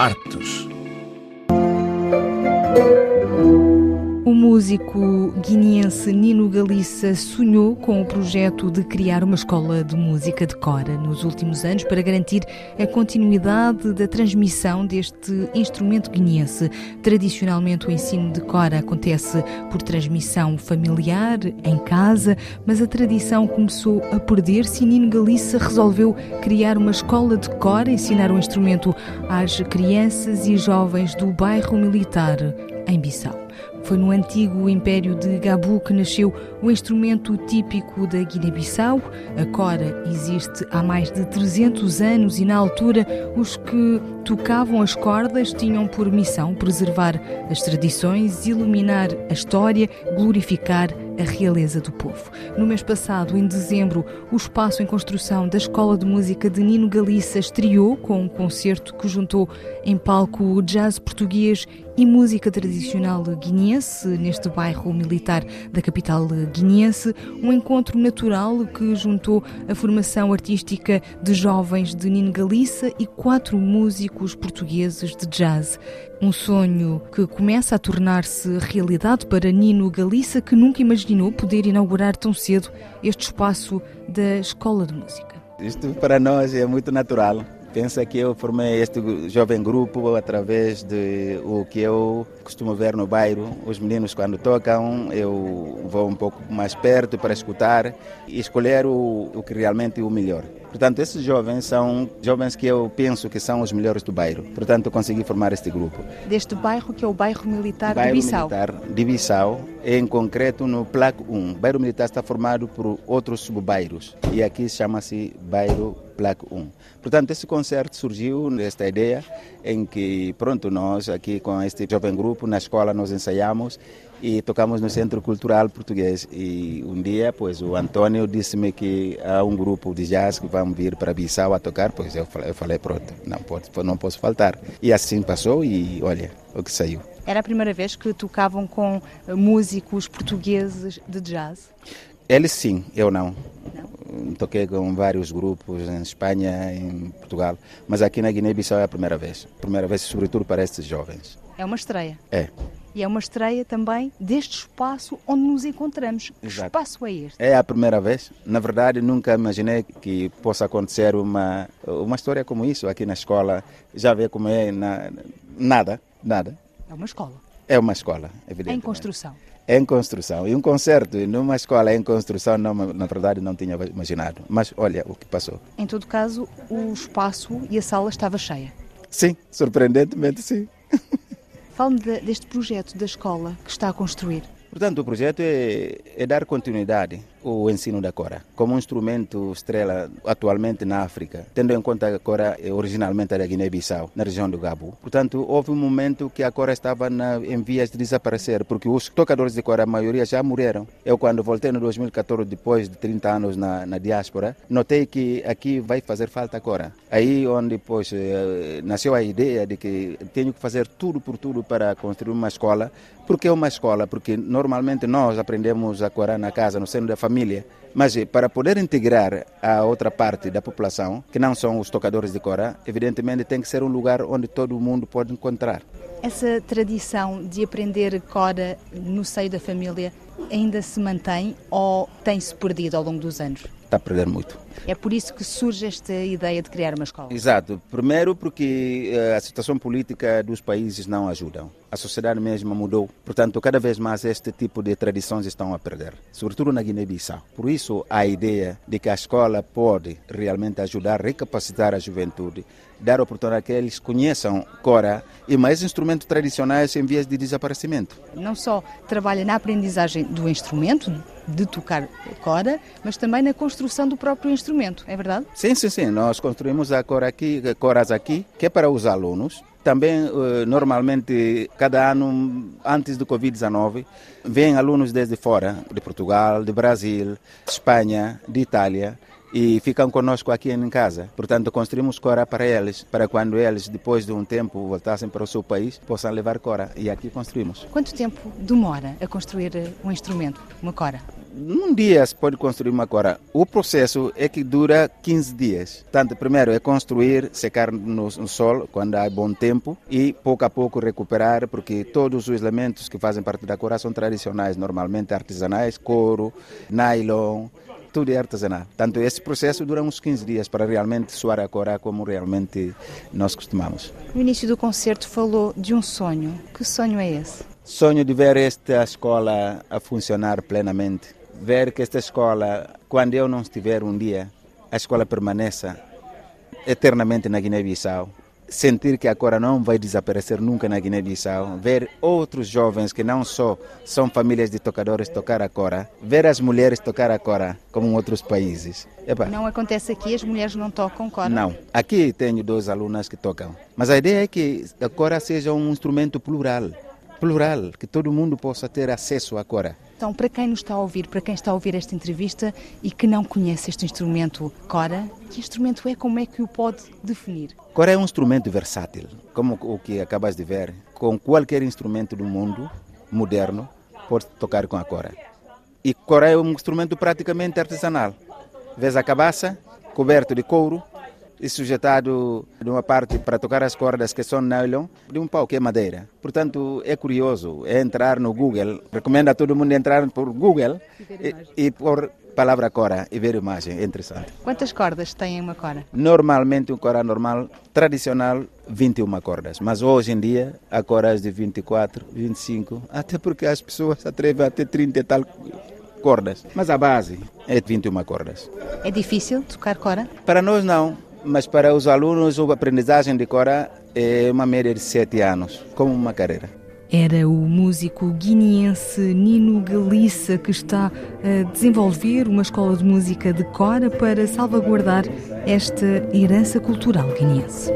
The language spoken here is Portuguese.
Artes. O músico guineense Nino Galiça sonhou com o projeto de criar uma escola de música de cora nos últimos anos para garantir a continuidade da transmissão deste instrumento guineense. Tradicionalmente, o ensino de cora acontece por transmissão familiar, em casa, mas a tradição começou a perder-se e Nino Galiça resolveu criar uma escola de cora, ensinar o instrumento às crianças e jovens do bairro militar em Bissau. Foi no antigo Império de Gabu que nasceu o instrumento típico da Guiné-Bissau. A cora existe há mais de 300 anos e, na altura, os que tocavam as cordas tinham por missão preservar as tradições, iluminar a história, glorificar a realeza do povo. No mês passado, em dezembro, o espaço em construção da Escola de Música de Nino Galiça estreou com um concerto que juntou em palco jazz português e música tradicional guineense, neste bairro militar da capital guineense, um encontro natural que juntou a formação artística de jovens de Nino Galiça e quatro músicos portugueses de jazz. Um sonho que começa a tornar-se realidade para Nino Galiça, que nunca imaginou poder inaugurar tão cedo este espaço da Escola de Música. Isto para nós é muito natural. Pensa que eu formei este jovem grupo através de o que eu costumo ver no bairro. Os meninos, quando tocam, eu vou um pouco mais perto para escutar e escolher o, o que realmente é o melhor. Portanto, esses jovens são jovens que eu penso que são os melhores do bairro. Portanto, eu consegui formar este grupo. Deste bairro que é o bairro militar bairro de Bissau. militar de Bissau, em concreto no Placo 1. O bairro militar está formado por outros subbairros e aqui chama-se bairro Placo 1. Portanto, esse concerto surgiu nesta ideia em que, pronto, nós aqui com este jovem grupo na escola nós ensaiamos e tocamos no Centro Cultural Português. E um dia, pois, o Antônio disse-me que há um grupo de jazz que vão vir para Bissau a tocar, pois eu falei, eu falei pronto, não, pode, não posso faltar. E assim passou e olha o que saiu. Era a primeira vez que tocavam com músicos portugueses de jazz? Eles sim, eu não. não. Toquei com vários grupos em Espanha, em Portugal, mas aqui na Guiné-Bissau é a primeira vez. Primeira vez, sobretudo para estes jovens. É uma estreia. É. E é uma estreia também deste espaço onde nos encontramos. Que Exato. espaço é este? É a primeira vez. Na verdade, nunca imaginei que possa acontecer uma, uma história como isso aqui na escola. Já vê como é na, nada, nada. É uma escola. É uma escola, evidentemente. Em construção. É em construção. E um concerto numa escola em construção, não, na verdade, não tinha imaginado. Mas olha o que passou. Em todo caso, o espaço e a sala estava cheia. Sim, surpreendentemente sim. Fale-me de, deste projeto da escola que está a construir. Portanto, o projeto é, é, dar continuidade ao ensino da Cora, como um instrumento estrela atualmente na África, tendo em conta que a Cora é originalmente da Guiné-Bissau, na região do Gabu. Portanto, houve um momento que a Cora estava na, em vias de desaparecer, porque os tocadores de Cora, a maioria já morreram. Eu, quando voltei no 2014, depois de 30 anos na, na diáspora, notei que aqui vai fazer falta a Cora. Aí onde depois eh, nasceu a ideia de que tenho que fazer tudo por tudo para construir uma escola. Por que uma escola? Porque normalmente nós aprendemos a Cora na casa, no seno da família. Mas para poder integrar a outra parte da população, que não são os tocadores de Cora, evidentemente tem que ser um lugar onde todo mundo pode encontrar. Essa tradição de aprender Cora no seio da família ainda se mantém ou tem-se perdido ao longo dos anos? Está a perder muito. É por isso que surge esta ideia de criar uma escola? Exato. Primeiro porque a situação política dos países não ajudam. A sociedade mesma mudou. Portanto, cada vez mais este tipo de tradições estão a perder, sobretudo na Guiné-Bissau. Por isso, a ideia de que a escola pode realmente ajudar a recapacitar a juventude, dar oportunidade que eles conheçam Cora e mais instrumentos tradicionais em vias de desaparecimento. Não só trabalha na aprendizagem do instrumento, de tocar Cora, mas também na construção do próprio instrumento, é verdade? Sim, sim, sim. Nós construímos a Cora aqui, Coras aqui, que é para os alunos. Também, normalmente, cada ano, antes do Covid-19, vêm alunos desde fora, de Portugal, de Brasil, de Espanha, de Itália, e ficam conosco aqui em casa. Portanto, construímos Cora para eles, para quando eles, depois de um tempo, voltassem para o seu país, possam levar Cora. E aqui construímos. Quanto tempo demora a construir um instrumento, uma Cora? Num dia se pode construir uma cora. O processo é que dura 15 dias. Portanto, primeiro é construir, secar no, no sol quando há bom tempo e pouco a pouco recuperar, porque todos os elementos que fazem parte da cora são tradicionais, normalmente artesanais, couro, nylon, tudo é artesanal. Portanto, esse processo dura uns 15 dias para realmente soar a cora como realmente nós costumamos. No início do concerto falou de um sonho. Que sonho é esse? Sonho de ver esta escola a funcionar plenamente. Ver que esta escola, quando eu não estiver um dia, a escola permaneça eternamente na Guiné-Bissau sentir que a Cora não vai desaparecer nunca na Guiné-Bissau, ver outros jovens que não só são famílias de tocadores tocar a Cora, ver as mulheres tocar a Cora como em outros países. Epa. Não acontece aqui, as mulheres não tocam Cora? Não, aqui tenho duas alunas que tocam, mas a ideia é que a Cora seja um instrumento plural, plural, que todo mundo possa ter acesso à Cora. Então, para quem nos está a ouvir, para quem está a ouvir esta entrevista e que não conhece este instrumento Cora, que instrumento é, como é que o pode definir? Cora é um instrumento versátil, como o que acabas de ver. Com qualquer instrumento do mundo moderno, pode tocar com a Cora. E Cora é um instrumento praticamente artesanal. Vês a cabaça, coberto de couro, e sujeitado de uma parte para tocar as cordas que são nylon, de um pau que é madeira. Portanto, é curioso, é entrar no Google, recomendo a todo mundo entrar por Google e, e por palavra cora e ver imagem, é interessante. Quantas cordas tem uma cora? Normalmente, um cora normal, tradicional, 21 cordas, mas hoje em dia há coras de 24, 25, até porque as pessoas se atrevem a ter 30 e tal cordas, mas a base é de 21 cordas. É difícil tocar cora? Para nós não, mas para os alunos a aprendizagem de cora é uma média de sete anos, como uma carreira. Era o músico guineense Nino Galiça que está a desenvolver uma escola de música de cora para salvaguardar esta herança cultural guineense.